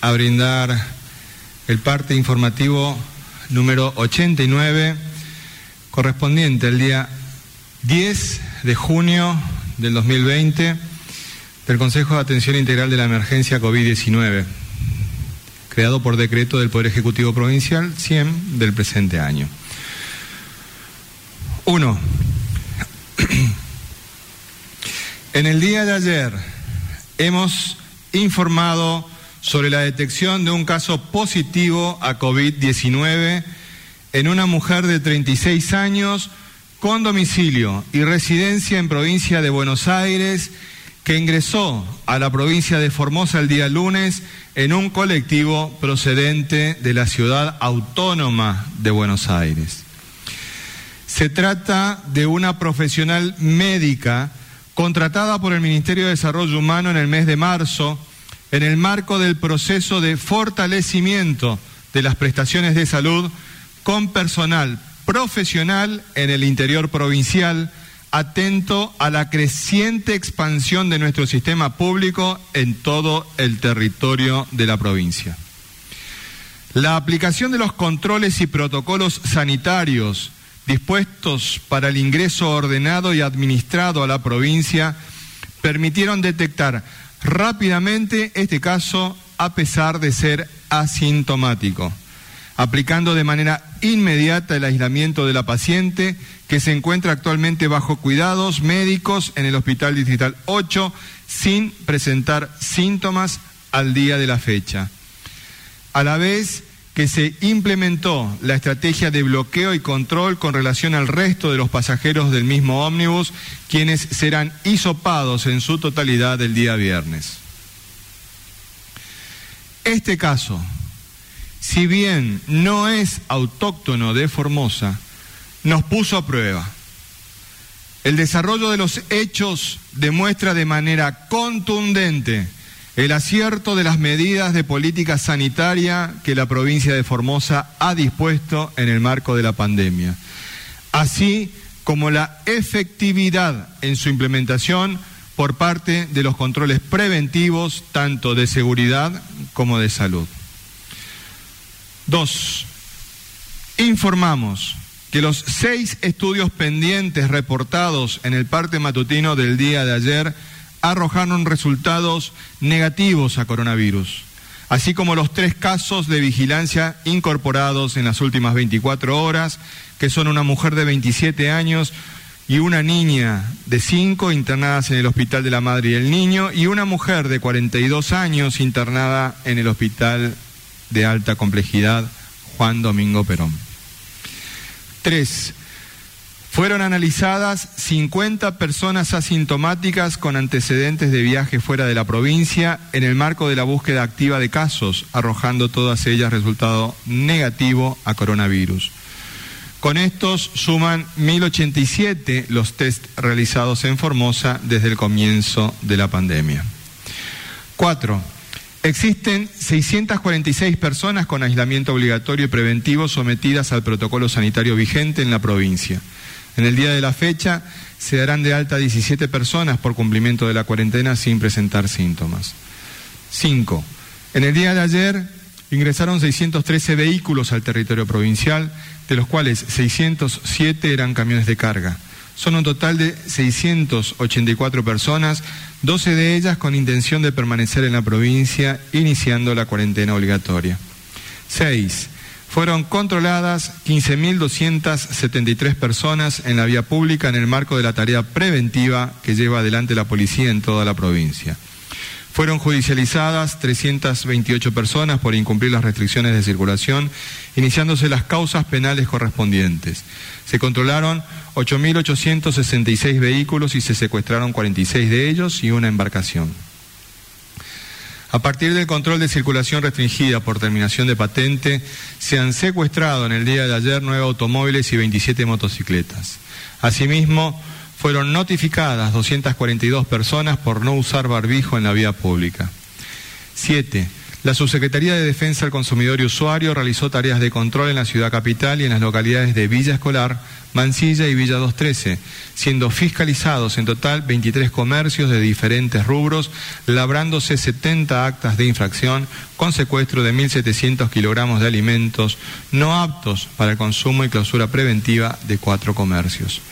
a brindar el parte informativo número 89, correspondiente al día 10 de junio del 2020 del Consejo de Atención Integral de la Emergencia COVID-19, creado por decreto del Poder Ejecutivo Provincial 100 del presente año. 1. En el día de ayer hemos informado sobre la detección de un caso positivo a COVID-19 en una mujer de 36 años con domicilio y residencia en provincia de Buenos Aires que ingresó a la provincia de Formosa el día lunes en un colectivo procedente de la ciudad autónoma de Buenos Aires. Se trata de una profesional médica contratada por el Ministerio de Desarrollo Humano en el mes de marzo en el marco del proceso de fortalecimiento de las prestaciones de salud con personal profesional en el interior provincial, atento a la creciente expansión de nuestro sistema público en todo el territorio de la provincia. La aplicación de los controles y protocolos sanitarios dispuestos para el ingreso ordenado y administrado a la provincia permitieron detectar rápidamente este caso a pesar de ser asintomático, aplicando de manera inmediata el aislamiento de la paciente que se encuentra actualmente bajo cuidados médicos en el Hospital Distrital 8 sin presentar síntomas al día de la fecha. A la vez que se implementó la estrategia de bloqueo y control con relación al resto de los pasajeros del mismo ómnibus, quienes serán hisopados en su totalidad el día viernes. Este caso, si bien no es autóctono de Formosa, nos puso a prueba. El desarrollo de los hechos demuestra de manera contundente el acierto de las medidas de política sanitaria que la provincia de Formosa ha dispuesto en el marco de la pandemia, así como la efectividad en su implementación por parte de los controles preventivos, tanto de seguridad como de salud. Dos, informamos que los seis estudios pendientes reportados en el parte matutino del día de ayer arrojaron resultados negativos a coronavirus, así como los tres casos de vigilancia incorporados en las últimas 24 horas, que son una mujer de 27 años y una niña de 5 internadas en el Hospital de la Madre y el Niño, y una mujer de 42 años internada en el Hospital de Alta Complejidad Juan Domingo Perón. Tres, fueron analizadas 50 personas asintomáticas con antecedentes de viaje fuera de la provincia en el marco de la búsqueda activa de casos, arrojando todas ellas resultado negativo a coronavirus. Con estos suman 1.087 los test realizados en Formosa desde el comienzo de la pandemia. Cuatro, existen 646 personas con aislamiento obligatorio y preventivo sometidas al protocolo sanitario vigente en la provincia. En el día de la fecha se darán de alta 17 personas por cumplimiento de la cuarentena sin presentar síntomas. 5. En el día de ayer ingresaron 613 vehículos al territorio provincial, de los cuales 607 eran camiones de carga. Son un total de 684 personas, 12 de ellas con intención de permanecer en la provincia, iniciando la cuarentena obligatoria. 6. Fueron controladas 15.273 personas en la vía pública en el marco de la tarea preventiva que lleva adelante la policía en toda la provincia. Fueron judicializadas 328 personas por incumplir las restricciones de circulación, iniciándose las causas penales correspondientes. Se controlaron 8.866 vehículos y se secuestraron 46 de ellos y una embarcación. A partir del control de circulación restringida por terminación de patente, se han secuestrado en el día de ayer nueve automóviles y 27 motocicletas. Asimismo, fueron notificadas 242 personas por no usar barbijo en la vía pública. 7. La Subsecretaría de Defensa del Consumidor y Usuario realizó tareas de control en la ciudad capital y en las localidades de Villa Escolar, Mansilla y Villa 213, siendo fiscalizados en total 23 comercios de diferentes rubros, labrándose 70 actas de infracción con secuestro de 1.700 kilogramos de alimentos no aptos para el consumo y clausura preventiva de cuatro comercios.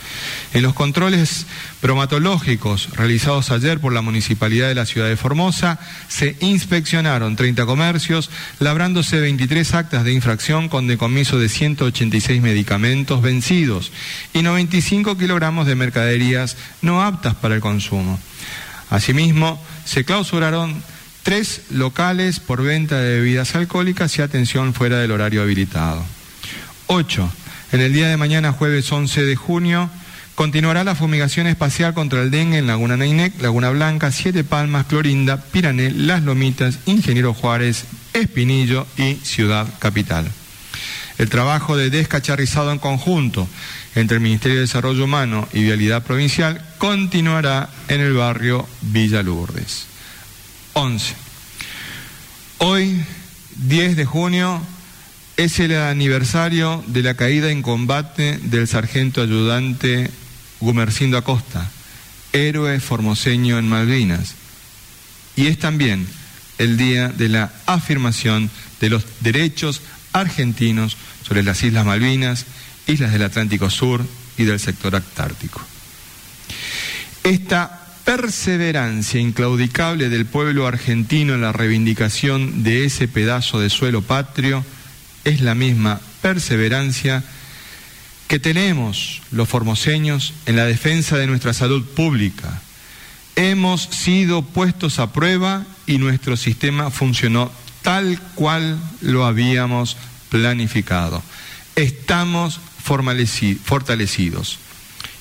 En los controles bromatológicos realizados ayer por la Municipalidad de la Ciudad de Formosa, se inspeccionaron 30 comercios, labrándose 23 actas de infracción con decomiso de 186 medicamentos vencidos y 95 kilogramos de mercaderías no aptas para el consumo. Asimismo, se clausuraron tres locales por venta de bebidas alcohólicas y atención fuera del horario habilitado. 8. En el día de mañana, jueves 11 de junio, continuará la fumigación espacial contra el dengue en Laguna Neinec, Laguna Blanca, Siete Palmas, Clorinda, Pirané, Las Lomitas, Ingeniero Juárez, Espinillo y Ciudad Capital. El trabajo de descacharrizado en conjunto entre el Ministerio de Desarrollo Humano y Vialidad Provincial continuará en el barrio Villa Lourdes. 11. Hoy, 10 de junio, es el aniversario de la caída en combate del sargento ayudante Gumercindo Acosta, héroe formoseño en Malvinas. Y es también el día de la afirmación de los derechos argentinos sobre las Islas Malvinas, islas del Atlántico Sur y del sector antártico. Esta perseverancia inclaudicable del pueblo argentino en la reivindicación de ese pedazo de suelo patrio es la misma perseverancia que tenemos los formoseños en la defensa de nuestra salud pública. Hemos sido puestos a prueba y nuestro sistema funcionó tal cual lo habíamos planificado. Estamos fortalecidos.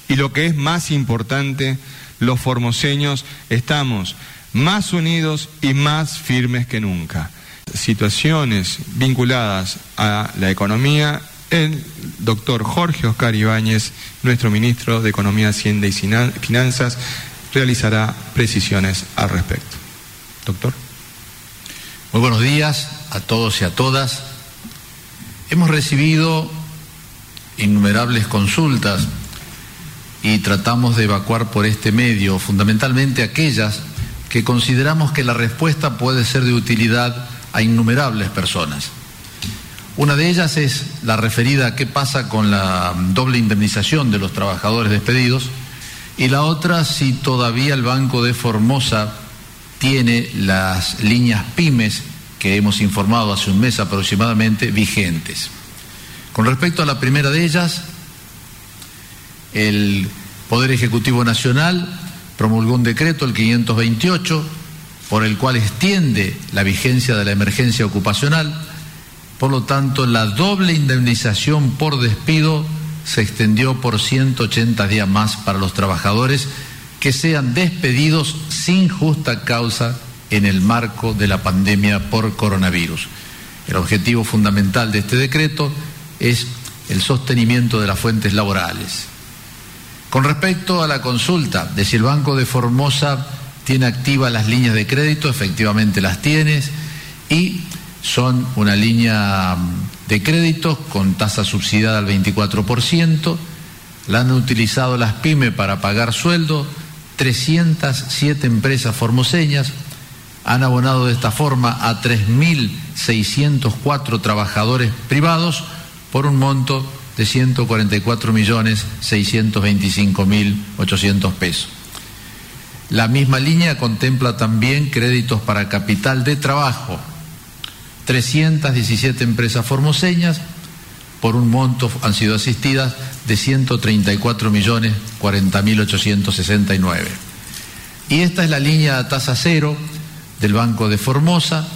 Y lo que es más importante, los formoseños estamos más unidos y más firmes que nunca. Situaciones vinculadas a la economía, el doctor Jorge Oscar Ibáñez, nuestro ministro de Economía, Hacienda y Finanzas, realizará precisiones al respecto. Doctor. Muy buenos días a todos y a todas. Hemos recibido innumerables consultas y tratamos de evacuar por este medio fundamentalmente aquellas que consideramos que la respuesta puede ser de utilidad a innumerables personas. Una de ellas es la referida a qué pasa con la doble indemnización de los trabajadores despedidos y la otra si todavía el Banco de Formosa tiene las líneas pymes que hemos informado hace un mes aproximadamente vigentes. Con respecto a la primera de ellas, el Poder Ejecutivo Nacional promulgó un decreto, el 528, por el cual extiende la vigencia de la emergencia ocupacional. Por lo tanto, la doble indemnización por despido se extendió por 180 días más para los trabajadores que sean despedidos sin justa causa en el marco de la pandemia por coronavirus. El objetivo fundamental de este decreto es el sostenimiento de las fuentes laborales. Con respecto a la consulta de si el Banco de Formosa tiene activas las líneas de crédito, efectivamente las tienes y son una línea de crédito con tasa subsidiada al 24%, la han utilizado las pymes para pagar sueldo, 307 empresas formoseñas, han abonado de esta forma a 3.604 trabajadores privados por un monto de 144 millones 625 mil 800 pesos. La misma línea contempla también créditos para capital de trabajo, 317 empresas formoseñas por un monto han sido asistidas de 134 millones 40 mil 869. Y esta es la línea a tasa cero del Banco de Formosa,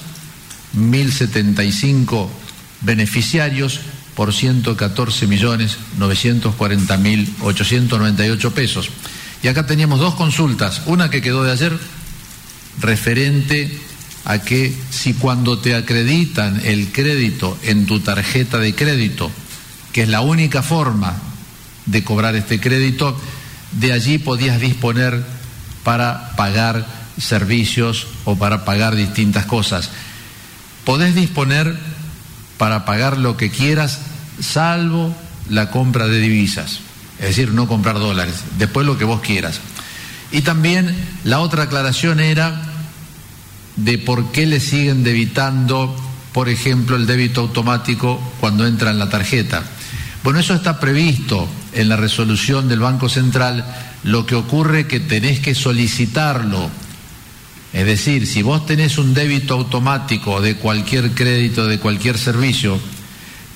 1.075 beneficiarios por 114 millones 940 mil 898 pesos. Y acá teníamos dos consultas, una que quedó de ayer referente a que si cuando te acreditan el crédito en tu tarjeta de crédito, que es la única forma de cobrar este crédito, de allí podías disponer para pagar servicios o para pagar distintas cosas. Podés disponer para pagar lo que quieras, salvo la compra de divisas, es decir, no comprar dólares, después lo que vos quieras. Y también la otra aclaración era de por qué le siguen debitando, por ejemplo, el débito automático cuando entra en la tarjeta. Bueno, eso está previsto en la resolución del Banco Central, lo que ocurre que tenés que solicitarlo. Es decir, si vos tenés un débito automático de cualquier crédito, de cualquier servicio,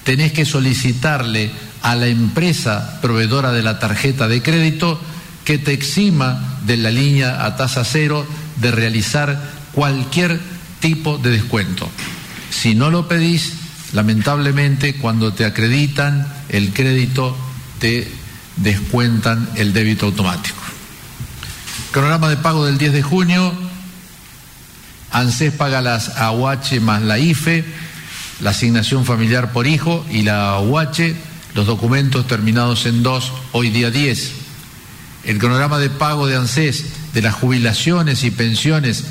tenés que solicitarle a la empresa proveedora de la tarjeta de crédito que te exima de la línea a tasa cero de realizar cualquier tipo de descuento. Si no lo pedís, lamentablemente cuando te acreditan el crédito te descuentan el débito automático. Cronograma de pago del 10 de junio, ANSES paga las AUH más la IFE, la asignación familiar por hijo y la AUH, los documentos terminados en 2, hoy día 10. El cronograma de pago de ANSES de las jubilaciones y pensiones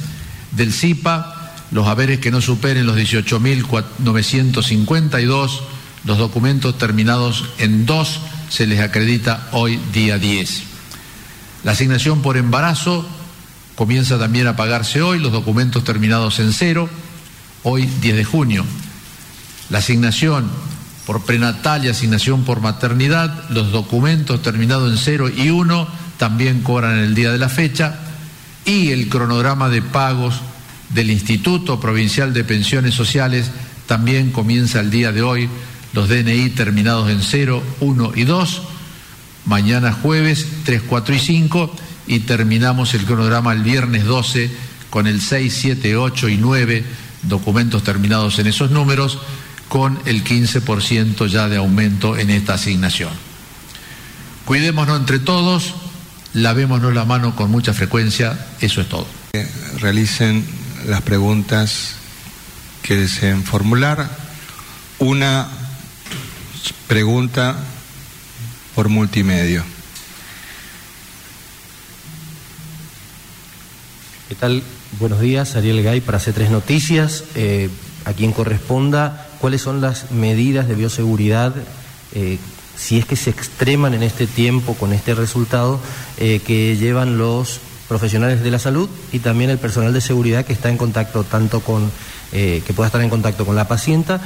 del CIPA, los haberes que no superen los 18.952, los documentos terminados en 2 se les acredita hoy día 10. La asignación por embarazo comienza también a pagarse hoy, los documentos terminados en 0, hoy 10 de junio. La asignación por prenatal y asignación por maternidad, los documentos terminados en 0 y 1 también cobran el día de la fecha y el cronograma de pagos del Instituto Provincial de Pensiones Sociales también comienza el día de hoy, los DNI terminados en 0, 1 y 2, mañana jueves 3, 4 y 5 y terminamos el cronograma el viernes 12 con el 6, 7, 8 y 9 documentos terminados en esos números con el 15% ya de aumento en esta asignación. Cuidémonos entre todos, lavémonos la mano con mucha frecuencia, eso es todo. Realicen las preguntas que deseen formular. Una pregunta por multimedio. ¿Qué tal? Buenos días, Ariel Gay para C3 Noticias. Eh, a quien corresponda, ¿cuáles son las medidas de bioseguridad, eh, si es que se extreman en este tiempo con este resultado, eh, que llevan los profesionales de la salud y también el personal de seguridad que está en contacto tanto con, que pueda estar en contacto con la pacienta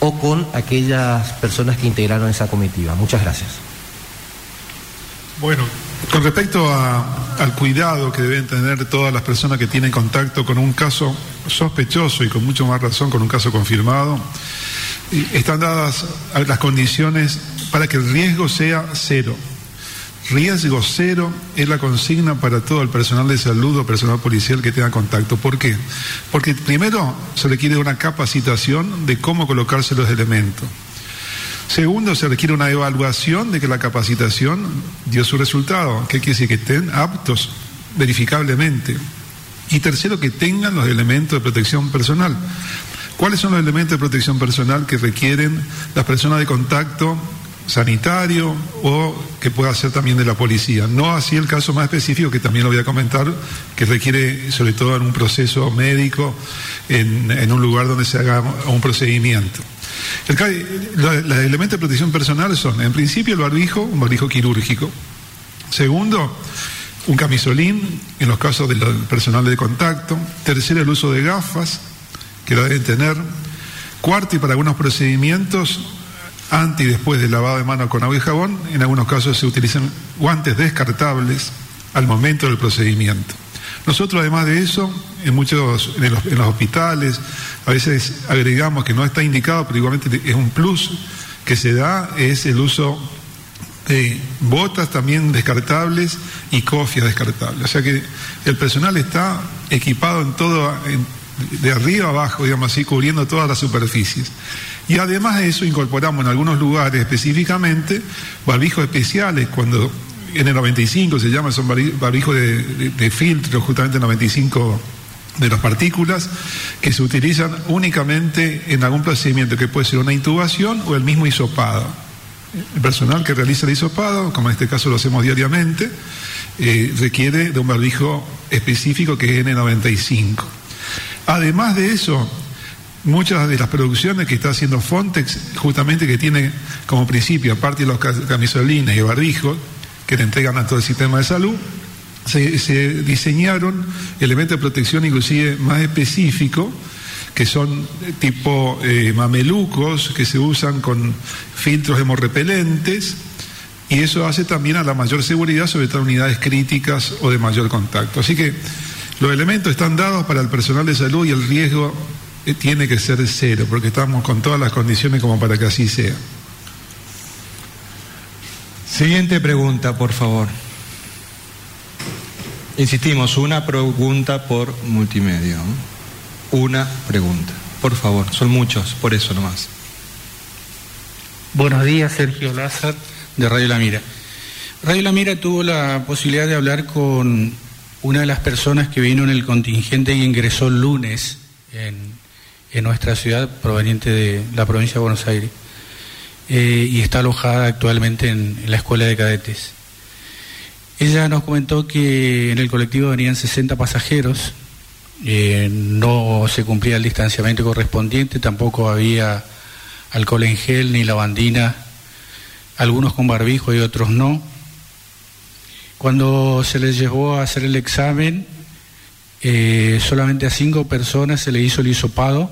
o con aquellas personas que integraron esa comitiva? Muchas gracias. Bueno, con respecto al cuidado que deben tener todas las personas que tienen contacto con un caso sospechoso y con mucho más razón con un caso confirmado, están dadas las condiciones para que el riesgo sea cero. Riesgo cero es la consigna para todo el personal de salud o personal policial que tenga contacto. ¿Por qué? Porque primero se requiere una capacitación de cómo colocarse los elementos. Segundo, se requiere una evaluación de que la capacitación dio su resultado. ¿Qué quiere decir? Que estén aptos verificablemente. Y tercero, que tengan los elementos de protección personal. ¿Cuáles son los elementos de protección personal que requieren las personas de contacto sanitario o que pueda ser también de la policía? No así el caso más específico, que también lo voy a comentar, que requiere sobre todo en un proceso médico, en, en un lugar donde se haga un procedimiento. Los elementos de protección personal son, en principio, el barbijo, un barbijo quirúrgico. Segundo, un camisolín en los casos del personal de contacto. Tercero, el uso de gafas, que lo deben tener. Cuarto, y para algunos procedimientos, antes y después del lavado de manos con agua y jabón, en algunos casos se utilizan guantes descartables al momento del procedimiento. Nosotros, además de eso, en muchos, en los, en los hospitales, a veces agregamos que no está indicado, pero igualmente es un plus que se da, es el uso de botas también descartables y cofias descartables. O sea que el personal está equipado en todo, de arriba abajo, digamos así, cubriendo todas las superficies. Y además de eso incorporamos en algunos lugares específicamente barbijos especiales cuando en el 95 se llama, son barbijos de, de, filtro, justamente 95 de las partículas que se utilizan únicamente en algún procedimiento que puede ser una intubación o el mismo hisopado. El personal que realiza el hisopado, como en este caso lo hacemos diariamente, eh, requiere de un barbijo específico que es N95. Además de eso, muchas de las producciones que está haciendo Fontex, justamente que tiene como principio, aparte de los camisolines y barbijos, que le entregan a todo el sistema de salud, se, diseñaron elementos de protección inclusive más específicos, que son tipo eh, mamelucos, que se usan con filtros hemorrepelentes, y eso hace también a la mayor seguridad, sobre todo en unidades críticas o de mayor contacto. Así que los elementos están dados para el personal de salud y el riesgo eh, tiene que ser cero, porque estamos con todas las condiciones como para que así sea. Siguiente pregunta, por favor. Insistimos, una pregunta por multimedia. Una pregunta. Por favor, son muchos, por eso nomás. Buenos días, Sergio Lázaro, de Radio La Mira. Radio La Mira tuvo la posibilidad de hablar con una de las personas que vino en el contingente y ingresó el lunes en, nuestra ciudad, proveniente de la provincia de Buenos Aires, eh, y está alojada actualmente en la escuela de cadetes. Ella nos comentó que en el colectivo venían 60 pasajeros, eh, no se cumplía el distanciamiento correspondiente, tampoco había alcohol en gel ni lavandina, algunos con barbijo y otros no. Cuando se les llevó a hacer el examen, eh, solamente a cinco personas se le hizo el hisopado,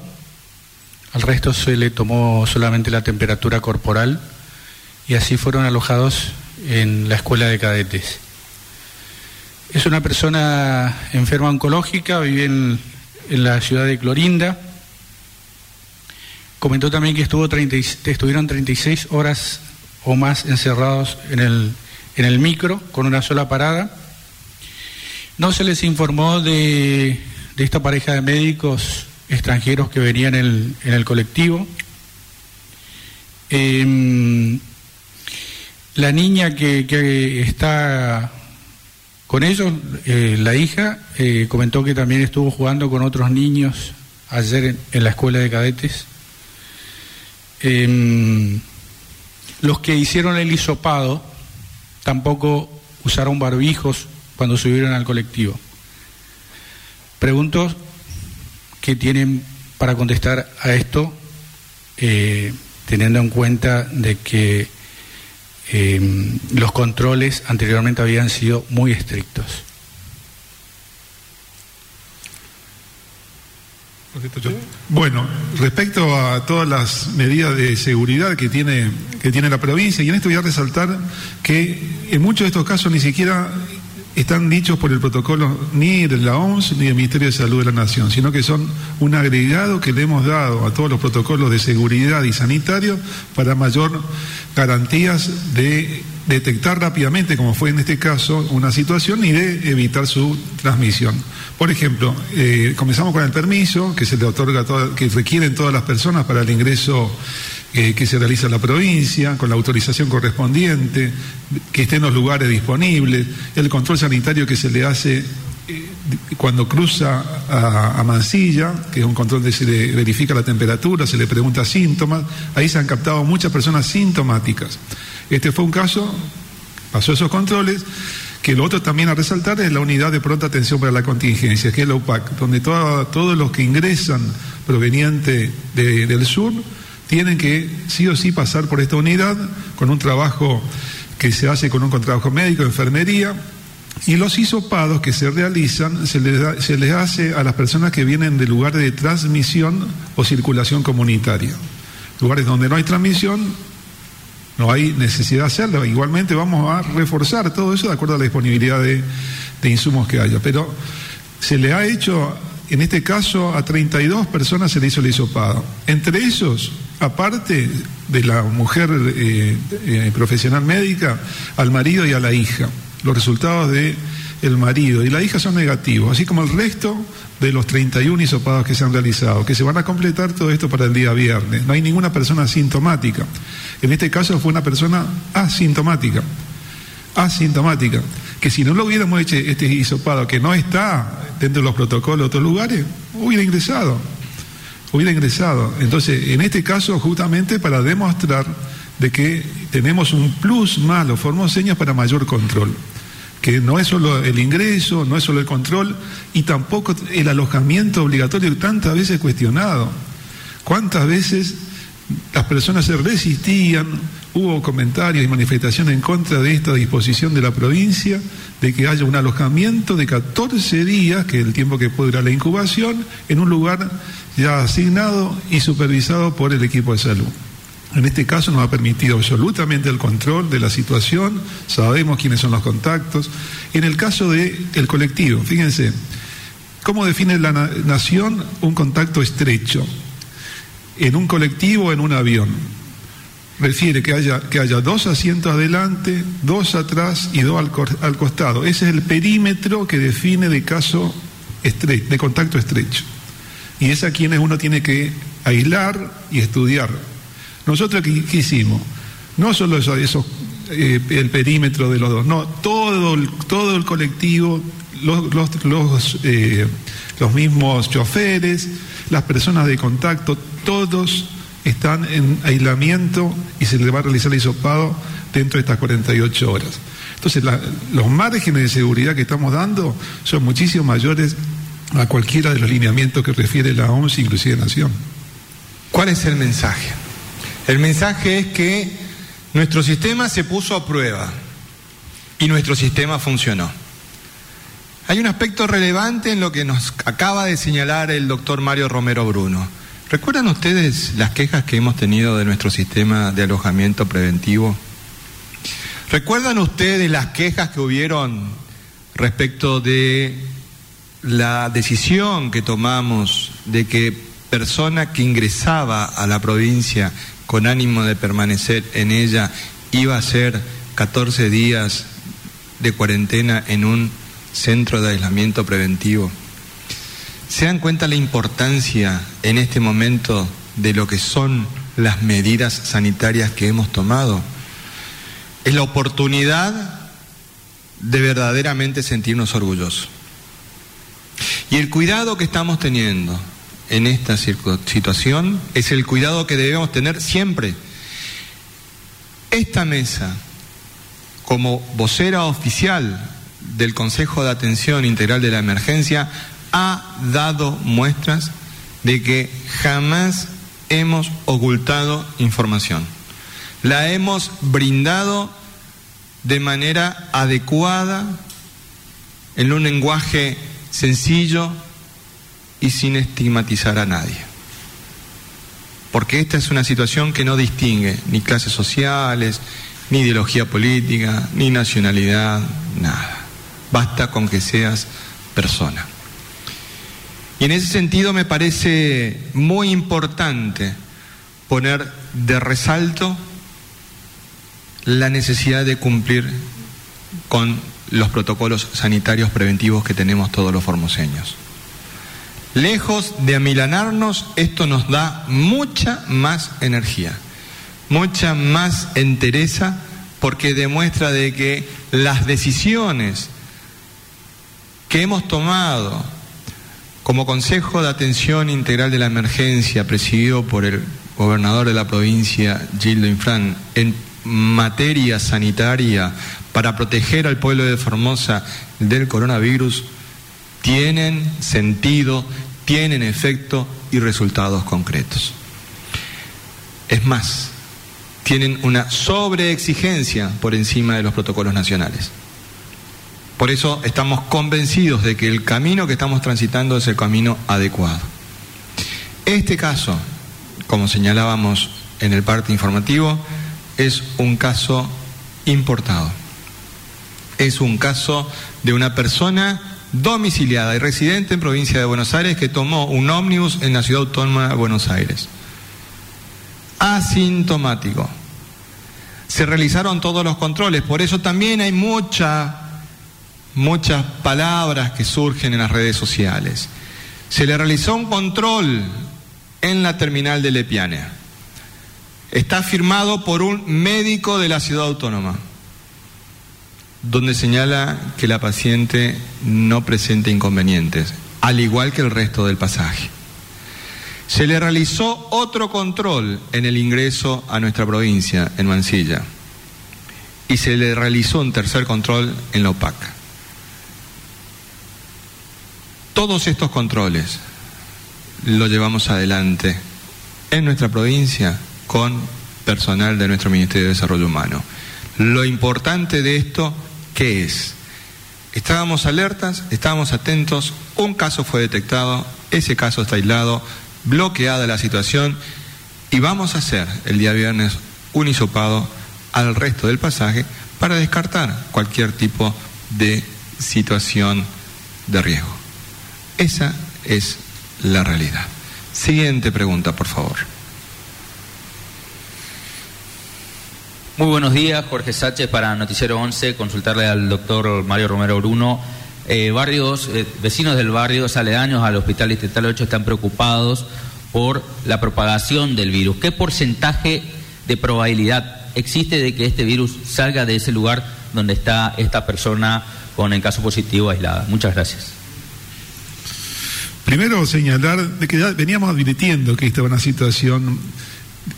al resto se le tomó solamente la temperatura corporal y así fueron alojados en la escuela de cadetes. Es una persona enferma oncológica, vive en, la ciudad de Clorinda. Comentó también que estuvo estuvieron 36 horas o más encerrados en el, en el micro con una sola parada. No se les informó de, esta pareja de médicos extranjeros que venían en el, colectivo. Em, la niña que, que está con ellos, eh, la hija eh, comentó que también estuvo jugando con otros niños ayer en, la escuela de cadetes. Em, los que hicieron el hisopado tampoco usaron barbijos cuando subieron al colectivo. Pregunto qué tienen para contestar a esto, eh, teniendo en cuenta de que Em, los controles anteriormente habían sido muy estrictos. Bueno, respecto a todas las medidas de seguridad que tiene, que tiene la provincia, y en esto voy a resaltar que en muchos de estos casos ni siquiera están dichos por el protocolo ni de la OMS ni del Ministerio de Salud de la Nación, sino que son un agregado que le hemos dado a todos los protocolos de seguridad y sanitario para mayor garantías de detectar rápidamente, como fue en este caso, una situación y de evitar su transmisión. Por ejemplo, eh, comenzamos con el permiso que se le otorga, que requieren todas las personas para el ingreso eh, que se realiza en la provincia, con la autorización correspondiente, que esté en los lugares disponibles, el control sanitario que se le hace eh, cuando cruza a, Mansilla, que es un control de se le verifica la temperatura, se le pregunta síntomas, ahí se han captado muchas personas sintomáticas. Este fue un caso, pasó esos controles, que lo otro también a resaltar es la unidad de pronta atención para la contingencia, que es la UPAC, donde todos los que ingresan provenientes del sur, tienen que sí o sí pasar por esta unidad con un trabajo que se hace con un contrabajo médico, enfermería, y los hisopados que se realizan se les, se les hace a las personas que vienen de lugares de transmisión o circulación comunitaria. Lugares donde no hay transmisión, no hay necesidad de hacerlo. Igualmente vamos a reforzar todo eso de acuerdo a la disponibilidad de, de insumos que haya. Pero se le ha hecho, en este caso, a 32 personas se le hizo el hisopado. Entre esos, aparte de la mujer eh, eh, profesional médica, al marido y a la hija. Los resultados de el marido y la hija son negativos, así como el resto de los 31 hisopados que se han realizado, que se van a completar todo esto para el día viernes. No hay ninguna persona asintomática. En este caso fue una persona asintomática. Asintomática. que si no lo hubiéramos hecho este hisopado, que no está dentro de los protocolos de otros lugares, hubiera ingresado. Hubiera ingresado. Entonces, en este caso, justamente para demostrar de que tenemos un plus más los formoseños para mayor control que no es solo el ingreso, no es solo el control y tampoco el alojamiento obligatorio tantas veces cuestionado. ¿Cuántas veces las personas se resistían? Hubo comentarios y manifestaciones en contra de esta disposición de la provincia de que haya un alojamiento de 14 días, que es el tiempo que puede durar la incubación, en un lugar ya asignado y supervisado por el equipo de salud. En este caso nos ha permitido absolutamente el control de la situación, sabemos quiénes son los contactos. En el caso del el colectivo, fíjense, ¿cómo define la nación un contacto estrecho? En un colectivo o en un avión. Refiere que haya, que haya dos asientos adelante, dos atrás y dos al, al costado. Ese es el perímetro que define de caso de contacto estrecho. Y es a quienes uno tiene que aislar y estudiar nosotros, ¿qué, hicimos? No solo eso, eh, el perímetro de los dos, no, todo el, todo el colectivo, los, los, eh, los mismos choferes, las personas de contacto, todos están en aislamiento y se les va a realizar el hisopado dentro de estas 48 horas. Entonces, los márgenes de seguridad que estamos dando son muchísimo mayores a cualquiera de los lineamientos que refiere la OMS, inclusive Nación. ¿Cuál es el mensaje? El mensaje es que nuestro sistema se puso a prueba y nuestro sistema funcionó. Hay un aspecto relevante en lo que nos acaba de señalar el doctor Mario Romero Bruno. ¿Recuerdan ustedes las quejas que hemos tenido de nuestro sistema de alojamiento preventivo? ¿Recuerdan ustedes las quejas que hubieron respecto de la decisión que tomamos de que persona que ingresaba a la provincia con ánimo de permanecer en ella, iba a ser 14 días de cuarentena en un centro de aislamiento preventivo. ¿Se dan cuenta la importancia en este momento de lo que son las medidas sanitarias que hemos tomado? Es la oportunidad de verdaderamente sentirnos orgullosos. Y el cuidado que estamos teniendo en esta situación es el cuidado que debemos tener siempre. Esta mesa, como vocera oficial del Consejo de Atención Integral de la Emergencia, ha dado muestras de que jamás hemos ocultado información. La hemos brindado de manera adecuada, en un lenguaje sencillo, y sin estigmatizar a nadie. Porque esta es una situación que no distingue ni clases sociales, ni ideología política, ni nacionalidad, nada. Basta con que seas persona. Y en ese sentido me parece muy importante poner de resalto la necesidad de cumplir con los protocolos sanitarios preventivos que tenemos todos los formoseños. Lejos de amilanarnos, esto nos da mucha más energía, mucha más entereza, porque demuestra de que las decisiones que hemos tomado como Consejo de Atención Integral de la Emergencia, presidido por el gobernador de la provincia, Gildo Infran, en materia sanitaria para proteger al pueblo de Formosa del coronavirus, tienen sentido, tienen efecto y resultados concretos. Es más, tienen una sobreexigencia por encima de los protocolos nacionales. Por eso estamos convencidos de que el camino que estamos transitando es el camino adecuado. Este caso, como señalábamos en el parte informativo, es un caso importado. Es un caso de una persona domiciliada y residente en provincia de Buenos Aires que tomó un ómnibus en la ciudad autónoma de Buenos Aires. Asintomático. Se realizaron todos los controles, por eso también hay mucha, muchas palabras que surgen en las redes sociales. Se le realizó un control en la terminal de Lepiane. Está firmado por un médico de la ciudad autónoma donde señala que la paciente no presenta inconvenientes, al igual que el resto del pasaje. Se le realizó otro control en el ingreso a nuestra provincia, en Mansilla, y se le realizó un tercer control en la OPAC. Todos estos controles los llevamos adelante en nuestra provincia con personal de nuestro Ministerio de Desarrollo Humano. Lo importante de esto, ¿qué es? Estábamos alertas, estábamos atentos, un caso fue detectado, ese caso está aislado, bloqueada la situación y vamos a hacer el día viernes un hisopado al resto del pasaje para descartar cualquier tipo de situación de riesgo. Esa es la realidad. Siguiente pregunta, por favor. Muy buenos días, Jorge Sánchez para Noticiero 11, consultarle al doctor Mario Romero Bruno. Eh, varios eh, vecinos del barrio, aledaños al Hospital Distrital 8, están preocupados por la propagación del virus. ¿Qué porcentaje de probabilidad existe de que este virus salga de ese lugar donde está esta persona con el caso positivo aislada? Muchas gracias. Primero señalar de que veníamos advirtiendo que esta es una situación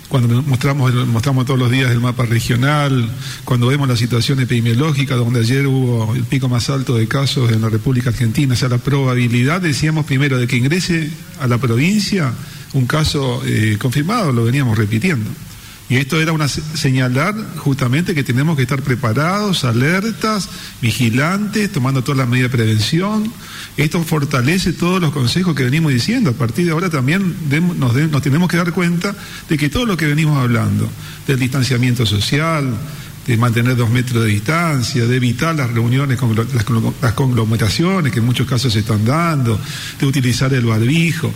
cuando mostramos, mostramos todos los días el mapa regional, cuando vemos la situación epidemiológica, donde ayer hubo el pico más alto de casos en la República Argentina, o sea, la probabilidad, decíamos primero, de que ingrese a la provincia un caso eh, confirmado, lo veníamos repitiendo. Y esto era una señalar justamente que tenemos que estar preparados, alertas, vigilantes, tomando todas las medidas de prevención. Esto fortalece todos los consejos que venimos diciendo. A partir de ahora también nos, tenemos que dar cuenta de que todo lo que venimos hablando, del distanciamiento social, de mantener dos metros de distancia, de evitar las reuniones con las, conglomeraciones que en muchos casos se están dando, de utilizar el barbijo,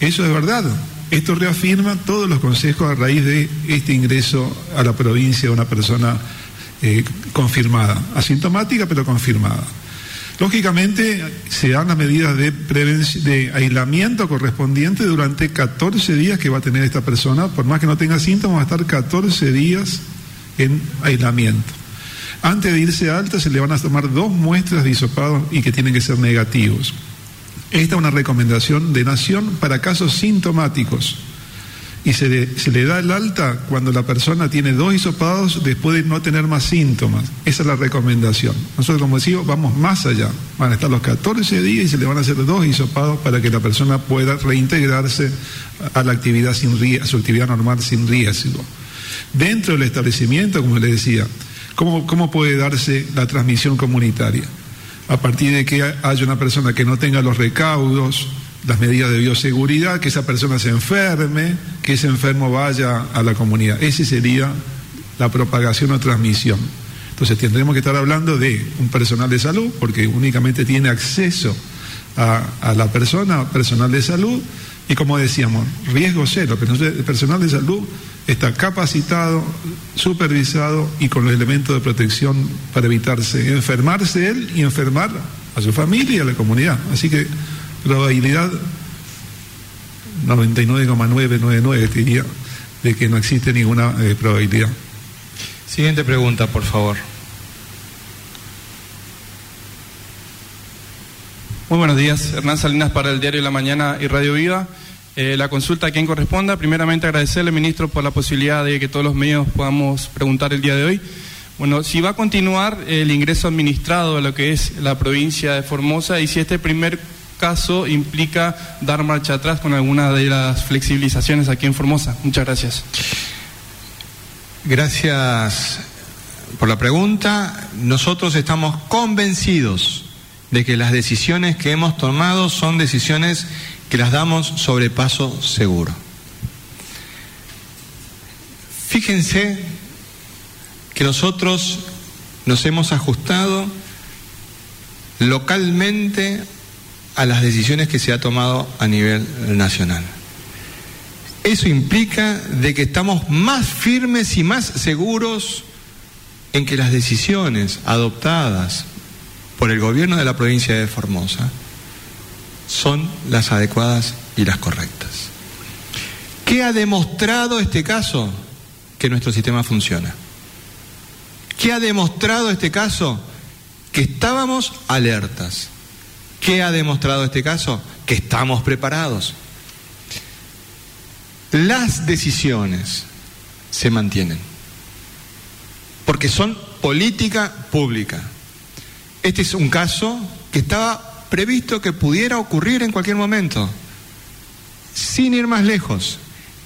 eso es verdad. Esto reafirma todos los consejos a raíz de este ingreso a la provincia de una persona eh, confirmada, asintomática pero confirmada. Lógicamente se dan las medidas de, de aislamiento correspondientes durante 14 días que va a tener esta persona, por más que no tenga síntomas, va a estar 14 días en aislamiento. Antes de irse alta se le van a tomar dos muestras de hisopado y que tienen que ser negativos. Esta es una recomendación de Nación para casos sintomáticos. Y se le, da el alta cuando la persona tiene dos hisopados después de no tener más síntomas. Esa es la recomendación. Nosotros, como decimos, vamos más allá. Van a estar los 14 días y se le van a hacer dos hisopados para que la persona pueda reintegrarse a la actividad sin a su actividad normal sin riesgo. Dentro del establecimiento, como le decía, cómo puede darse la transmisión comunitaria? a partir de que haya una persona que no tenga los recaudos, las medidas de bioseguridad, que esa persona se enferme, que ese enfermo vaya a la comunidad. Esa sería la propagación o transmisión. Entonces tendremos que estar hablando de un personal de salud, porque únicamente tiene acceso a, la persona, personal de salud, y como decíamos, riesgo cero, el personal de salud está capacitado, supervisado y con los elementos de protección para evitarse enfermarse él y enfermar a su familia y a la comunidad. Así que probabilidad 99,999 diría de que no existe ninguna eh, probabilidad. Siguiente pregunta, por favor. Muy buenos días, Hernán Salinas para el Diario de la Mañana y Radio Viva. Eh, la consulta a quien corresponda. Primeramente agradecerle, ministro, por la posibilidad de que todos los medios podamos preguntar el día de hoy. Bueno, si va a continuar el ingreso administrado a lo que es la provincia de Formosa y si este primer caso implica dar marcha atrás con alguna de las flexibilizaciones aquí en Formosa. Muchas gracias. Gracias por la pregunta. Nosotros estamos convencidos de que las decisiones que hemos tomado son decisiones que las damos sobre paso seguro. Fíjense que nosotros nos hemos ajustado localmente a las decisiones que se ha tomado a nivel nacional. Eso implica de que estamos más firmes y más seguros en que las decisiones adoptadas por el gobierno de la provincia de Formosa son las adecuadas y las correctas. ¿Qué ha demostrado este caso? Que nuestro sistema funciona. ¿Qué ha demostrado este caso? Que estábamos alertas. ¿Qué ha demostrado este caso? Que estamos preparados. Las decisiones se mantienen, porque son política pública. Este es un caso que estaba previsto que pudiera ocurrir en cualquier momento. Sin ir más lejos,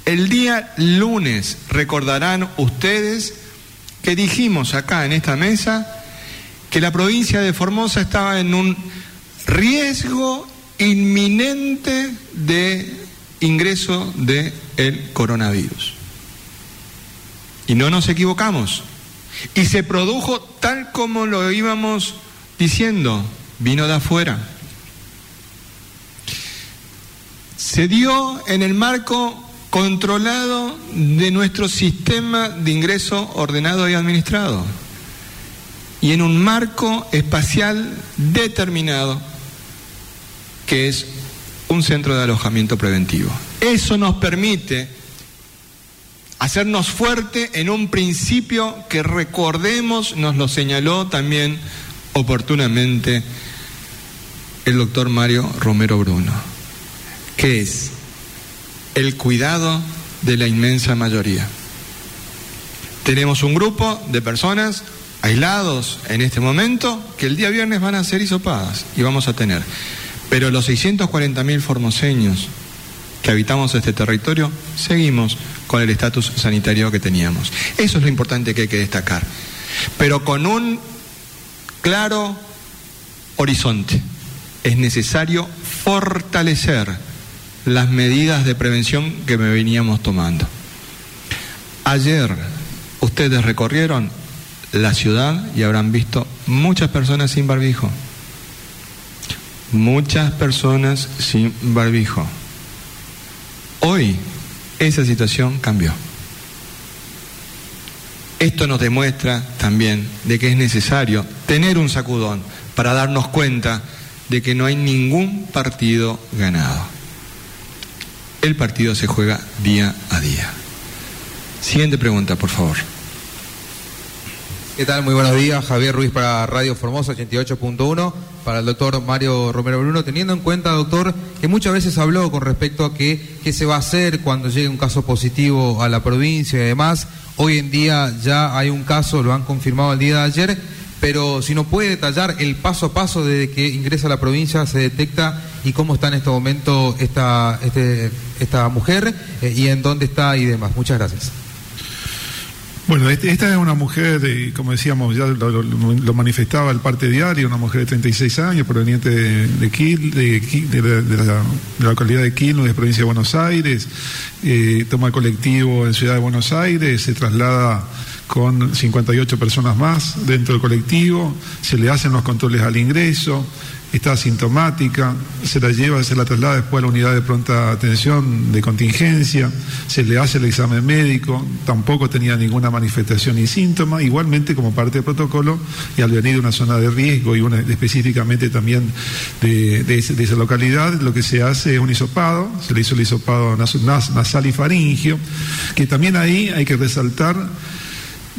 el día lunes recordarán ustedes que dijimos acá en esta mesa que la provincia de Formosa estaba en un riesgo inminente de ingreso del el coronavirus. Y no nos equivocamos. Y se produjo tal como lo íbamos diciendo, vino de afuera. Se dio en el marco controlado de nuestro sistema de ingreso ordenado y administrado y en un marco espacial determinado que es un centro de alojamiento preventivo. Eso nos permite hacernos fuerte en un principio que recordemos, nos lo señaló también oportunamente el doctor Mario Romero Bruno, que es el cuidado de la inmensa mayoría. Tenemos un grupo de personas aislados en este momento que el día viernes van a ser hisopadas y vamos a tener. Pero los 640.000 formoseños que habitamos este territorio, seguimos con el estatus sanitario que teníamos. Eso es lo importante que hay que destacar. Pero con un claro horizonte. Es necesario fortalecer las medidas de prevención que me veníamos tomando. Ayer ustedes recorrieron la ciudad y habrán visto muchas personas sin barbijo. Muchas personas sin barbijo. Hoy esa situación cambió. Esto nos demuestra también de que es necesario tener un sacudón para darnos cuenta de que no hay ningún partido ganado. El partido se juega día a día. Siguiente pregunta, por favor. ¿Qué tal? Muy buenos días. Javier Ruiz para Radio Formosa 88.1 para el doctor Mario Romero Bruno, teniendo en cuenta, doctor, que muchas veces habló con respecto a qué, se va a hacer cuando llegue un caso positivo a la provincia y demás. Hoy en día ya hay un caso, lo han confirmado el día de ayer, pero si no puede detallar el paso a paso desde que ingresa a la provincia, se detecta y cómo está en este momento esta, este, esta mujer eh, y en dónde está y demás. Muchas gracias. Bueno, este, esta es una mujer, de, como decíamos, ya lo, manifestaba el parte diario, una mujer de 36 años, proveniente de, de, de, la, localidad de Quilmes, de provincia de Buenos Aires, eh, toma colectivo en Ciudad de Buenos Aires, se traslada con 58 personas más dentro del colectivo, se le hacen los controles al ingreso, está asintomática, se la lleva, se la traslada después a la unidad de pronta atención de contingencia, se le hace el examen médico, tampoco tenía ninguna manifestación ni síntoma, igualmente como parte del protocolo, y al venir de una zona de riesgo y una, específicamente también de, esa localidad, lo que se hace es un hisopado, se le hizo el hisopado nasal y faringio, que también ahí hay que resaltar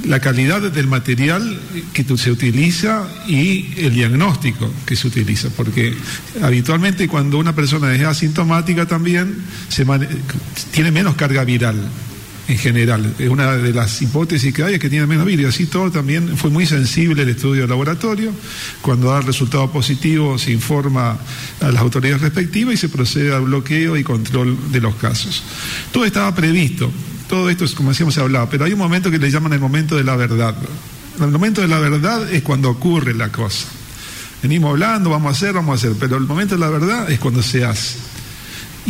la calidad del material que se utiliza y el diagnóstico que se utiliza, porque habitualmente cuando una persona es asintomática también se tiene menos carga viral en general. Es una de las hipótesis que hay es que tiene menos virus. Así todo también fue muy sensible el estudio de laboratorio. Cuando da resultado positivo se informa a las autoridades respectivas y se procede al bloqueo y control de los casos. Todo estaba previsto todo esto es como decíamos, se hablaba, pero hay un momento que le llaman el momento de la verdad. El momento de la verdad es cuando ocurre la cosa. Venimos hablando, vamos a hacer, vamos a hacer, pero el momento de la verdad es cuando se hace.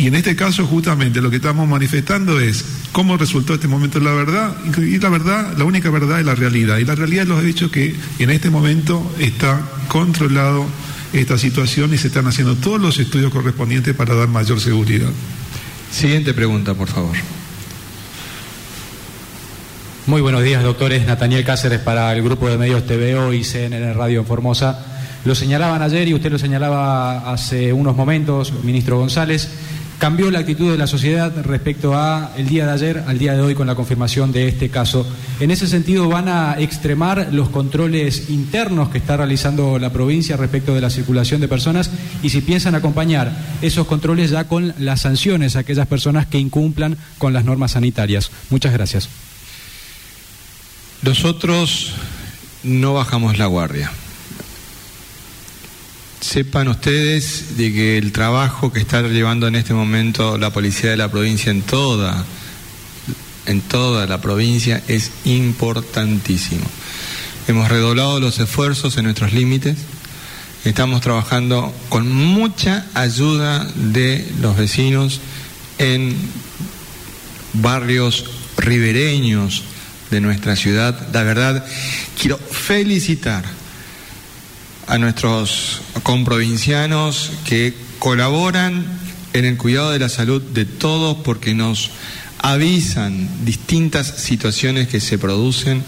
Y en este caso, justamente, lo que estamos manifestando es cómo resultó este momento la verdad. Y la verdad, la única verdad es la realidad. Y la realidad es los hechos que en este momento está controlado esta situación y se están haciendo todos los estudios correspondientes para dar mayor seguridad. Siguiente pregunta, por favor. Muy buenos días, doctores. Nataniel Cáceres para el grupo de medios TVO y CNN Radio en Formosa. Lo señalaban ayer y usted lo señalaba hace unos momentos, ministro González, cambió la actitud de la sociedad respecto a el día de ayer al día de hoy con la confirmación de este caso. En ese sentido, van a extremar los controles internos que está realizando la provincia respecto de la circulación de personas y si piensan acompañar esos controles ya con las sanciones a aquellas personas que incumplan con las normas sanitarias. Muchas gracias. Nosotros no bajamos la guardia. Sepan ustedes de que el trabajo que está llevando en este momento la policía de la provincia en toda, en toda la provincia es importantísimo. Hemos redoblado los esfuerzos en nuestros límites. Estamos trabajando con mucha ayuda de los vecinos en barrios ribereños de nuestra ciudad. La verdad, quiero felicitar a nuestros comprovincianos que colaboran en el cuidado de la salud de todos porque nos avisan distintas situaciones que se producen.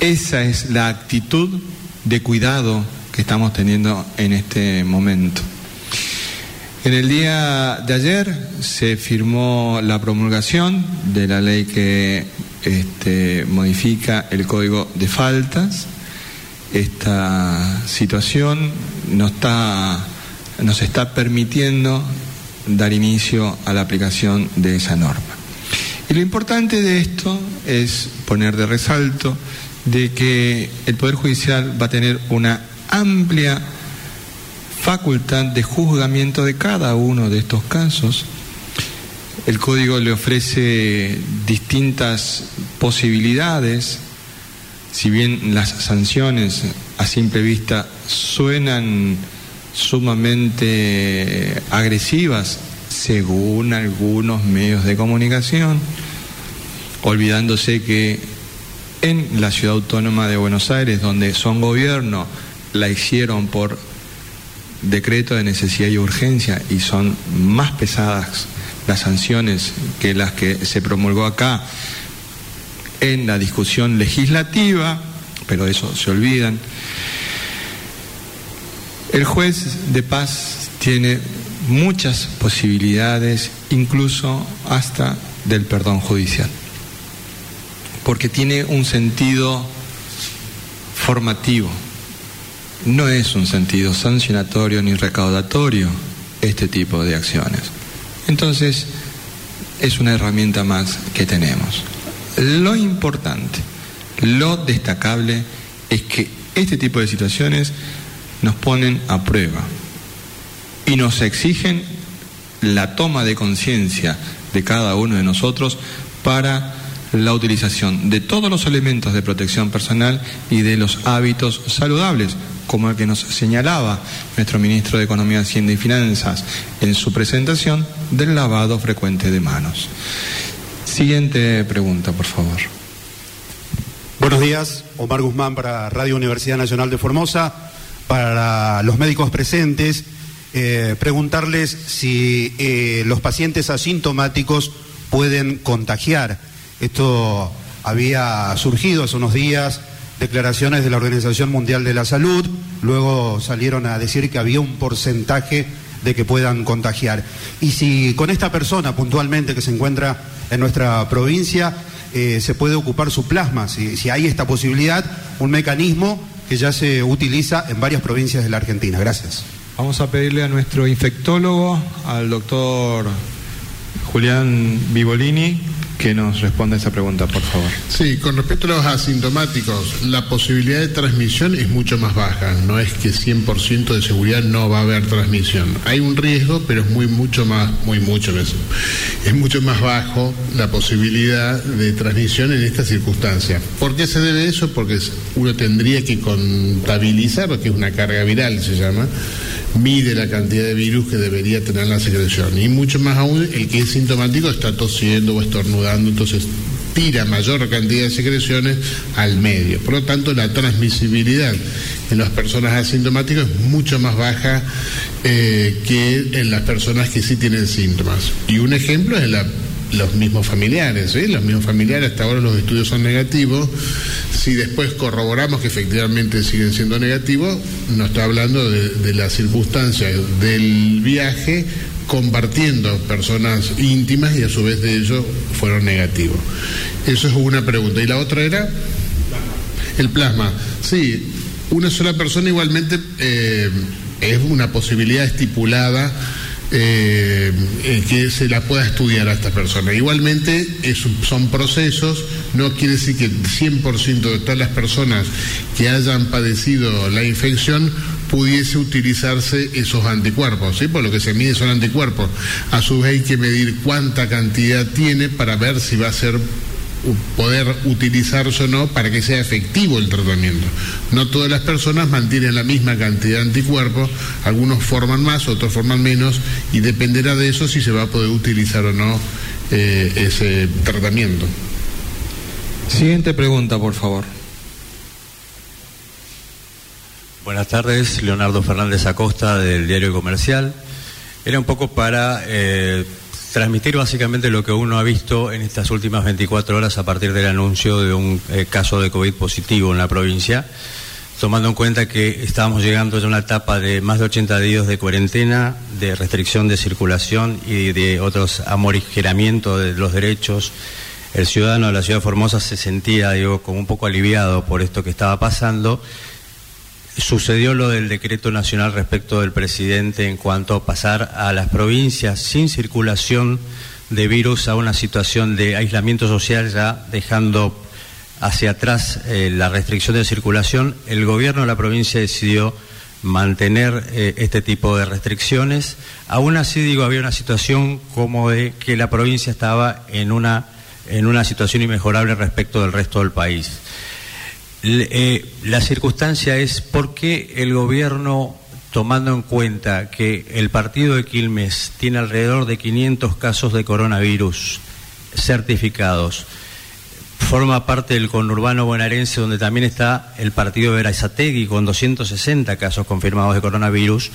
Esa es la actitud de cuidado que estamos teniendo en este momento. En el día de ayer se firmó la promulgación de la ley que este, modifica el código de faltas. Esta situación nos está, está permitiendo dar inicio a la aplicación de esa norma. Y lo importante de esto es poner de resalto de que el Poder Judicial va a tener una amplia facultad de juzgamiento de cada uno de estos casos. El código le ofrece distintas posibilidades, si bien las sanciones a simple vista suenan sumamente agresivas según algunos medios de comunicación, olvidándose que en la ciudad autónoma de Buenos Aires, donde son gobierno, la hicieron por decreto de necesidad y urgencia y son más pesadas las sanciones que las que se promulgó acá en la discusión legislativa, pero eso se olvidan. El juez de paz tiene muchas posibilidades, incluso hasta del perdón judicial, porque tiene un sentido formativo no es un sentido sancionatorio ni recaudatorio este tipo de acciones. Entonces, es una herramienta más que tenemos. Lo importante, lo destacable es que este tipo de situaciones nos ponen a prueba y nos exigen la toma de conciencia de cada uno de nosotros para la utilización de todos los elementos de protección personal y de los hábitos saludables, como el que nos señalaba nuestro ministro de Economía, Hacienda y Finanzas en su presentación del lavado frecuente de manos. Siguiente pregunta, por favor. Buenos días, Omar Guzmán para Radio Universidad Nacional de Formosa. Para los médicos presentes, eh, preguntarles si eh, los pacientes asintomáticos pueden contagiar. Esto había surgido hace unos días declaraciones de la Organización Mundial de la Salud, luego salieron a decir que había un porcentaje de que puedan contagiar. Y si con esta persona puntualmente que se encuentra en nuestra provincia eh, se puede ocupar su plasma, si, si hay esta posibilidad, un mecanismo que ya se utiliza en varias provincias de la Argentina. Gracias. Vamos a pedirle a nuestro infectólogo, al doctor Julián Vivolini, que nos responda esa pregunta, por favor. Sí, con respecto a los asintomáticos, la posibilidad de transmisión es mucho más baja. No es que 100% de seguridad no va a haber transmisión. Hay un riesgo, pero es muy mucho más, muy mucho eso. Es mucho más bajo la posibilidad de transmisión en esta circunstancia. ¿Por qué se debe eso? Porque uno tendría que contabilizar lo que es una carga viral, se llama mide la cantidad de virus que debería tener la secreción. Y mucho más aún, el que es sintomático está tosiendo o estornudando, entonces tira mayor cantidad de secreciones al medio. Por lo tanto, la transmisibilidad en las personas asintomáticas es mucho más baja eh, que en las personas que sí tienen síntomas. Y un ejemplo es los mismos familiares, los mismos familiares, hasta ahora los estudios son negativos, si después corroboramos que efectivamente siguen siendo negativos, nos está hablando de, de la circunstancia del viaje compartiendo personas íntimas y a su vez de ello fueron negativos. Eso es una pregunta. ¿Y la otra era? El plasma. Sí, una sola persona igualmente eh, es una posibilidad estipulada eh, eh, que se la pueda estudiar a esta persona. Igualmente son procesos, no quiere decir que el 100% de todas las personas que hayan padecido la infección pudiese utilizarse esos anticuerpos, ¿sí? Por lo que se mide son anticuerpos. A su vez hay que medir cuánta cantidad tiene para ver si va a ser poder utilizarse o no para que sea efectivo el tratamiento. No todas las personas mantienen la misma cantidad de anticuerpos, algunos forman más, otros forman menos, y dependerá de eso si se va a poder utilizar o no eh, ese tratamiento. Siguiente pregunta, por favor. Buenas tardes, Leonardo Fernández Acosta del Diario Comercial. Era un poco para eh, transmitir básicamente lo que uno ha visto en estas últimas 24 horas a partir del anuncio de un eh, caso de COVID positivo en la provincia, tomando en cuenta que estamos llegando a una etapa de más de 80 días de cuarentena, de restricción de circulación y de otros amorigeramientos de los derechos. El ciudadano de la ciudad de Formosa se sentía, digo, como un poco aliviado por esto que estaba pasando Sucedió lo del decreto nacional respecto del presidente en cuanto a pasar a las provincias sin circulación de virus a una situación de aislamiento social, ya dejando hacia atrás eh, la restricción de circulación. El gobierno de la provincia decidió mantener eh, este tipo de restricciones. Aún así, digo, había una situación como de que la provincia estaba en una, en una situación inmejorable respecto del resto del país. Eh, la circunstancia es por qué el gobierno, tomando en cuenta que el partido de Quilmes tiene alrededor de 500 casos de coronavirus certificados, forma parte del conurbano bonaerense donde también está el partido de Verazategui con 260 casos confirmados de coronavirus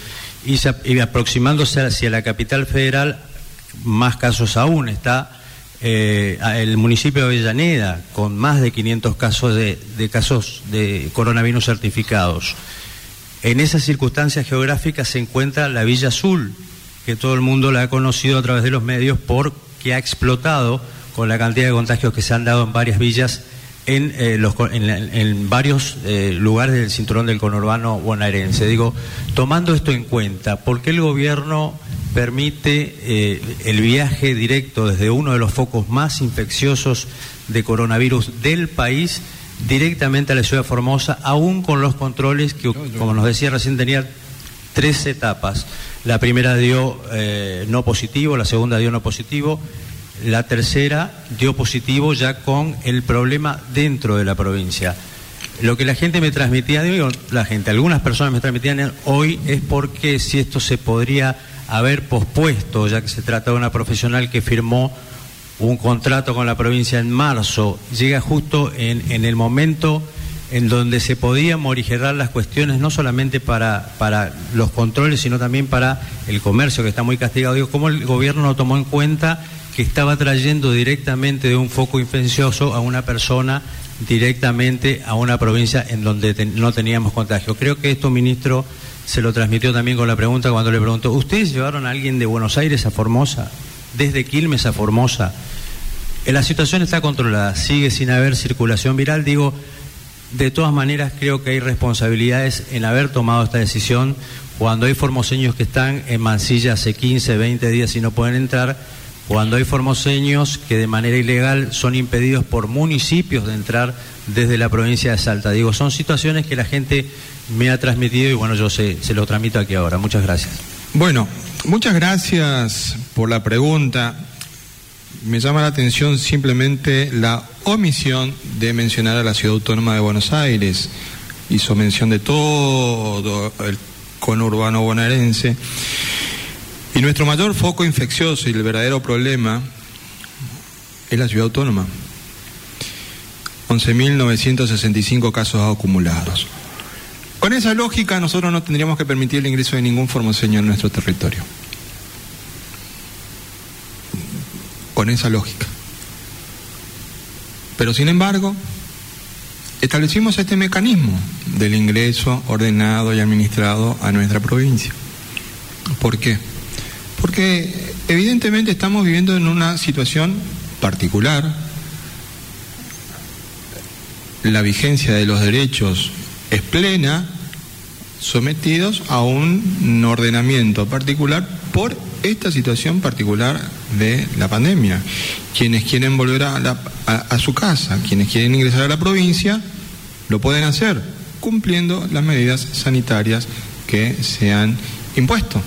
y, y aproximándose hacia la capital federal más casos aún está eh, el municipio de Avellaneda, con más de 500 casos de, casos de coronavirus certificados. En esas circunstancias geográficas se encuentra la Villa Azul, que todo el mundo la ha conocido a través de los medios porque ha explotado con la cantidad de contagios que se han dado en varias villas en, eh, los, en, varios eh, lugares del cinturón del conurbano bonaerense. Digo, tomando esto en cuenta, ¿por qué el gobierno permite eh, el viaje directo desde uno de los focos más infecciosos de coronavirus del país directamente a la ciudad de Formosa, aún con los controles que, como nos decía recién, tenía tres etapas. La primera dio eh, no positivo, la segunda dio no positivo, la tercera dio positivo ya con el problema dentro de la provincia. Lo que la gente me transmitía, digo, la gente, algunas personas me transmitían hoy es porque si esto se podría haber pospuesto, ya que se trata de una profesional que firmó un contrato con la provincia en marzo, llega justo en, en el momento en donde se podían morigerar las cuestiones, no solamente para, para los controles, sino también para el comercio, que está muy castigado. Digo, ¿cómo el gobierno no tomó en cuenta que estaba trayendo directamente de un foco infeccioso a una persona directamente a una provincia en donde no teníamos contagio? Creo que esto, ministro, se lo transmitió también con la pregunta cuando le preguntó, ¿ustedes llevaron a alguien de Buenos Aires a Formosa? Desde Quilmes a Formosa. Eh, la situación está controlada, sigue sin haber circulación viral. Digo, de todas maneras creo que hay responsabilidades en haber tomado esta decisión cuando hay formoseños que están en Mansilla hace 15, 20 días y no pueden entrar, cuando hay formoseños que de manera ilegal son impedidos por municipios de entrar desde la provincia de Salta. Digo, son situaciones que la gente me ha transmitido y bueno, yo se, se lo transmito aquí ahora. Muchas gracias. Bueno, muchas gracias por la pregunta. Me llama la atención simplemente la omisión de mencionar a la Ciudad Autónoma de Buenos Aires. Hizo mención de todo el conurbano bonaerense. Y nuestro mayor foco infeccioso y el verdadero problema es la Ciudad Autónoma. 11.965 casos acumulados. Con esa lógica nosotros no tendríamos que permitir el ingreso de ningún formoseño en nuestro territorio. Con esa lógica. Pero sin embargo, establecimos este mecanismo del ingreso ordenado y administrado a nuestra provincia. ¿Por qué? Porque evidentemente estamos viviendo en una situación particular. La vigencia de los derechos es plena, sometidos a un ordenamiento particular por esta situación particular de la pandemia. Quienes quieren volver a, su casa, quienes quieren ingresar a la provincia, lo pueden hacer, cumpliendo las medidas sanitarias que se han impuesto.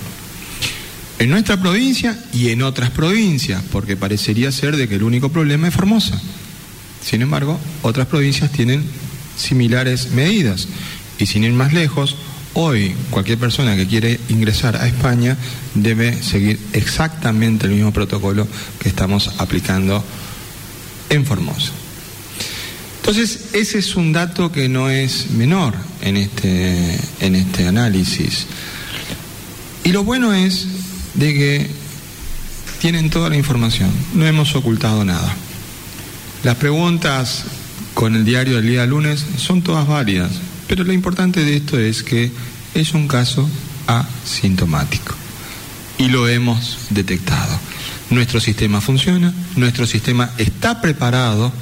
En nuestra provincia y en otras provincias, porque parecería ser de que el único problema es Formosa. Sin embargo, otras provincias tienen similares medidas. Y sin ir más lejos, Hoy cualquier persona que quiere ingresar a España debe seguir exactamente el mismo protocolo que estamos aplicando en Formosa. Entonces, ese es un dato que no es menor en este, en este análisis. Y lo bueno es de que tienen toda la información, no hemos ocultado nada. Las preguntas con el diario del día lunes son todas válidas, pero lo importante de esto es que es un caso asintomático y lo hemos detectado. Nuestro sistema funciona, nuestro sistema está preparado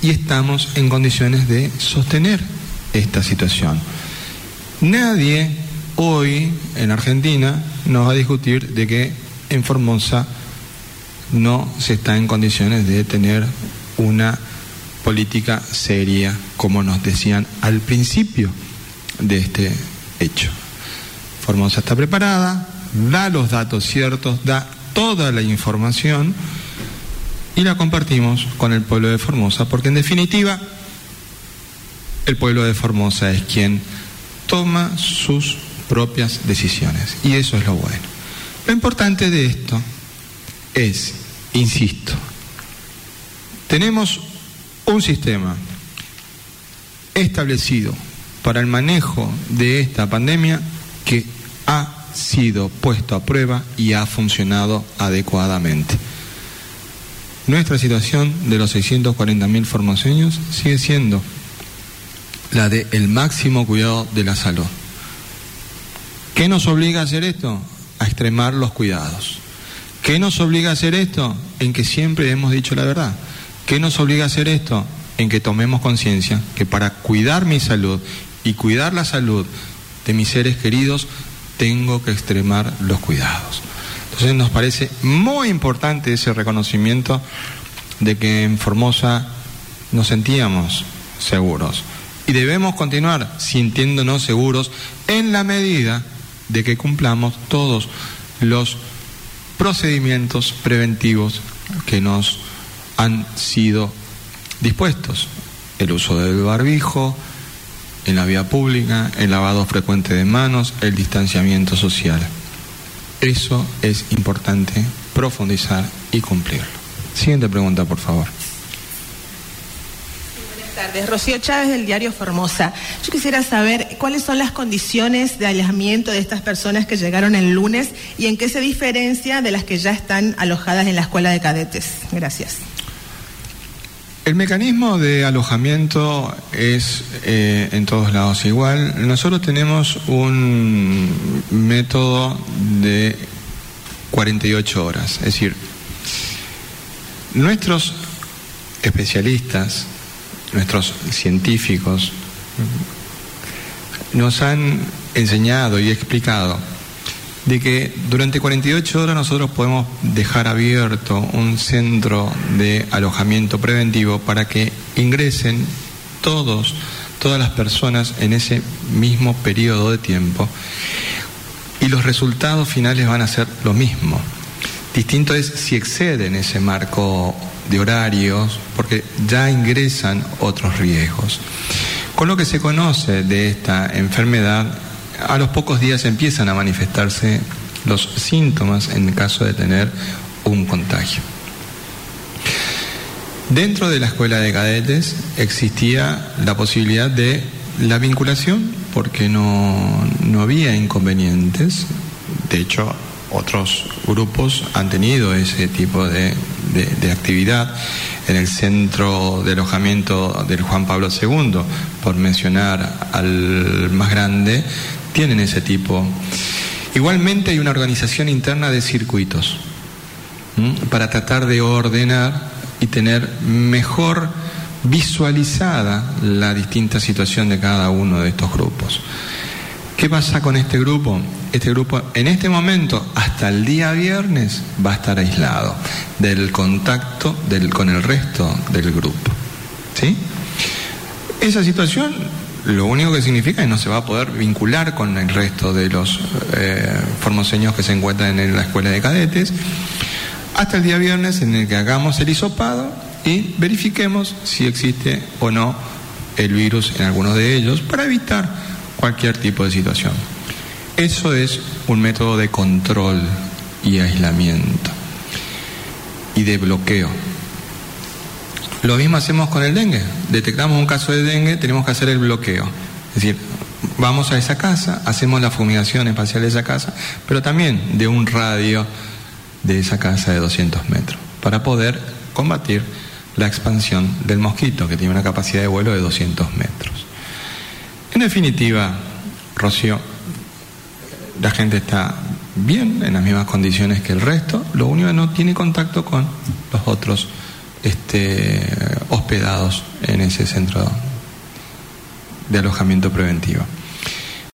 y estamos en condiciones de sostener esta situación. Nadie hoy en Argentina nos va a discutir de que en Formosa no se está en condiciones de tener una política seria, como nos decían al principio de este hecho. Formosa está preparada, da los datos ciertos, da toda la información y la compartimos con el pueblo de Formosa, porque en definitiva el pueblo de Formosa es quien toma sus propias decisiones y eso es lo bueno. Lo importante de esto es, insisto, tenemos un sistema establecido para el manejo de esta pandemia que ha sido puesto a prueba y ha funcionado adecuadamente. Nuestra situación de los 640.000 formoseños sigue siendo la de el máximo cuidado de la salud. ¿Qué nos obliga a hacer esto? A extremar los cuidados. ¿Qué nos obliga a hacer esto? En que siempre hemos dicho la verdad. ¿Qué nos obliga a hacer esto? En que tomemos conciencia que para cuidar mi salud y cuidar la salud de mis seres queridos, tengo que extremar los cuidados. Entonces nos parece muy importante ese reconocimiento de que en Formosa nos sentíamos seguros y debemos continuar sintiéndonos seguros en la medida de que cumplamos todos los procedimientos preventivos que nos han sido dispuestos. El uso del barbijo en la vía pública, el lavado frecuente de manos, el distanciamiento social. Eso es importante profundizar y cumplirlo. Siguiente pregunta, por favor. Buenas tardes. Rocío Chávez del diario Formosa. Yo quisiera saber cuáles son las condiciones de alojamiento de estas personas que llegaron el lunes y en qué se diferencia de las que ya están alojadas en la escuela de cadetes. Gracias. El mecanismo de alojamiento es eh, en todos lados igual. Nosotros tenemos un método de 48 horas. Es decir, nuestros especialistas, nuestros científicos, nos han enseñado y explicado de que durante 48 horas nosotros podemos dejar abierto un centro de alojamiento preventivo para que ingresen todos, todas las personas en ese mismo periodo de tiempo y los resultados finales van a ser lo mismo. Distinto es si exceden ese marco de horarios, porque ya ingresan otros riesgos. Con lo que se conoce de esta enfermedad, a los pocos días empiezan a manifestarse los síntomas en caso de tener un contagio. Dentro de la escuela de cadetes existía la posibilidad de la vinculación porque no, había inconvenientes. De hecho, otros grupos han tenido ese tipo de, de, actividad en el centro de alojamiento del Juan Pablo II, por mencionar al más grande, tienen ese tipo. Igualmente hay una organización interna de circuitos para tratar de ordenar y tener mejor visualizada la distinta situación de cada uno de estos grupos. ¿Qué pasa con este grupo? Este grupo en este momento, hasta el día viernes, va a estar aislado del contacto con el resto del grupo. ¿Sí? Esa situación lo único que significa es que no se va a poder vincular con el resto de los eh, formoseños que se encuentran en la escuela de cadetes hasta el día viernes en el que hagamos el hisopado y verifiquemos si existe o no el virus en alguno de ellos para evitar cualquier tipo de situación. Eso es un método de control y aislamiento y de bloqueo. Lo mismo hacemos con el dengue. Detectamos un caso de dengue, tenemos que hacer el bloqueo. Es decir, vamos a esa casa, hacemos la fumigación espacial de esa casa, pero también de un radio de esa casa de 200 metros, para poder combatir la expansión del mosquito, que tiene una capacidad de vuelo de 200 metros. En definitiva, Rocío, la gente está bien, en las mismas condiciones que el resto, lo único que no tiene contacto con los otros este, hospedados en ese centro de alojamiento preventivo.